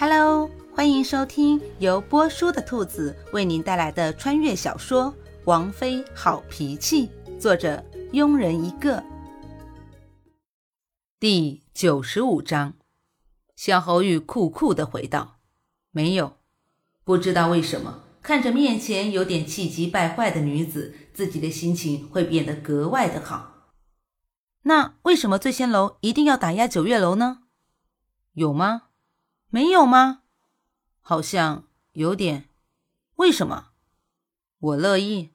Hello，欢迎收听由波叔的兔子为您带来的穿越小说《王妃好脾气》，作者庸人一个。第九十五章，小侯玉酷酷的回道：“没有，不知道为什么，看着面前有点气急败坏的女子，自己的心情会变得格外的好。那为什么醉仙楼一定要打压九月楼呢？有吗？”没有吗？好像有点。为什么？我乐意。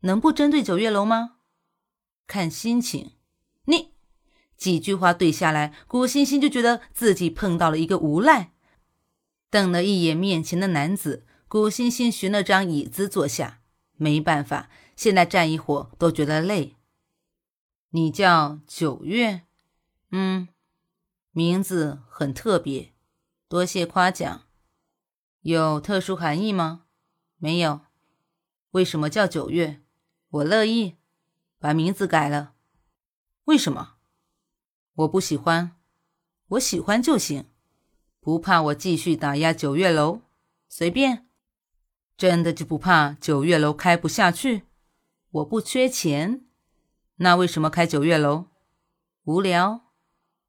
能不针对九月楼吗？看心情。你几句话对下来，古欣欣就觉得自己碰到了一个无赖。瞪了一眼面前的男子，古欣欣寻了张椅子坐下。没办法，现在站一会都觉得累。你叫九月？嗯，名字很特别。多谢夸奖，有特殊含义吗？没有。为什么叫九月？我乐意，把名字改了。为什么？我不喜欢。我喜欢就行，不怕我继续打压九月楼，随便。真的就不怕九月楼开不下去？我不缺钱。那为什么开九月楼？无聊。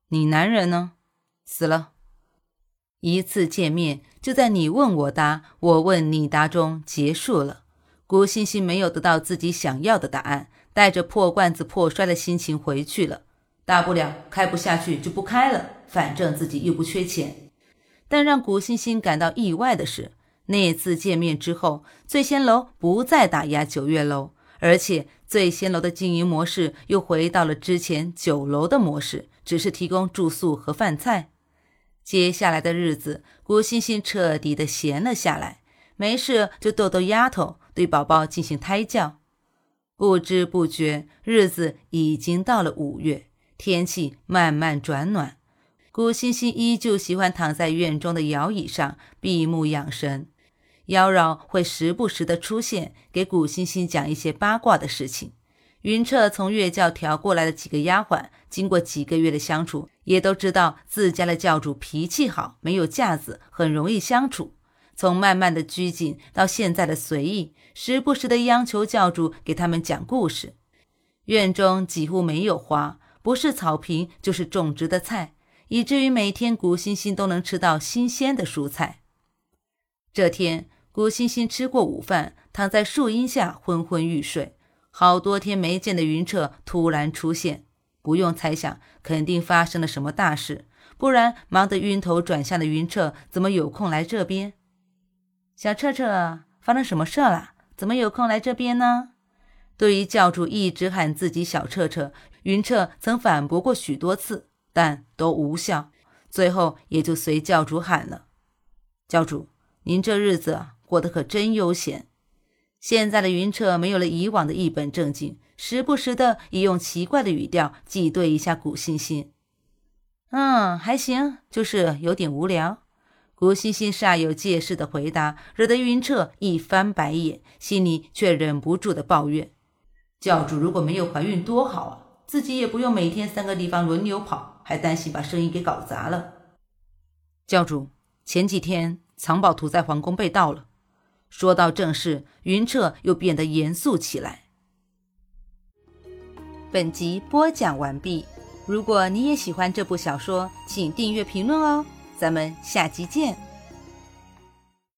你男人呢？死了。一次见面就在你问我答，我问你答中结束了。古欣欣没有得到自己想要的答案，带着破罐子破摔的心情回去了。大不了开不下去就不开了，反正自己又不缺钱。但让古欣欣感到意外的是，那次见面之后，醉仙楼不再打压九月楼，而且醉仙楼的经营模式又回到了之前酒楼的模式，只是提供住宿和饭菜。接下来的日子，古欣欣彻底的闲了下来，没事就逗逗丫头，对宝宝进行胎教。不知不觉，日子已经到了五月，天气慢慢转暖。古欣欣依旧喜欢躺在院中的摇椅上闭目养神，妖娆会时不时的出现，给古欣欣讲一些八卦的事情。云彻从岳教调过来的几个丫鬟，经过几个月的相处，也都知道自家的教主脾气好，没有架子，很容易相处。从慢慢的拘谨到现在的随意，时不时的央求教主给他们讲故事。院中几乎没有花，不是草坪就是种植的菜，以至于每天古欣欣都能吃到新鲜的蔬菜。这天，古欣欣吃过午饭，躺在树荫下昏昏欲睡。好多天没见的云彻突然出现，不用猜想，肯定发生了什么大事，不然忙得晕头转向的云彻怎么有空来这边？小彻彻，发生什么事了？怎么有空来这边呢？对于教主一直喊自己小彻彻，云彻曾反驳过许多次，但都无效，最后也就随教主喊了。教主，您这日子过得可真悠闲。现在的云彻没有了以往的一本正经，时不时的也用奇怪的语调挤兑一下古欣欣。嗯，还行，就是有点无聊。古欣欣煞有介事的回答，惹得云彻一翻白眼，心里却忍不住的抱怨：教主如果没有怀孕多好啊，自己也不用每天三个地方轮流跑，还担心把生意给搞砸了。教主，前几天藏宝图在皇宫被盗了。说到正事，云彻又变得严肃起来。本集播讲完毕。如果你也喜欢这部小说，请订阅、评论哦。咱们下集见。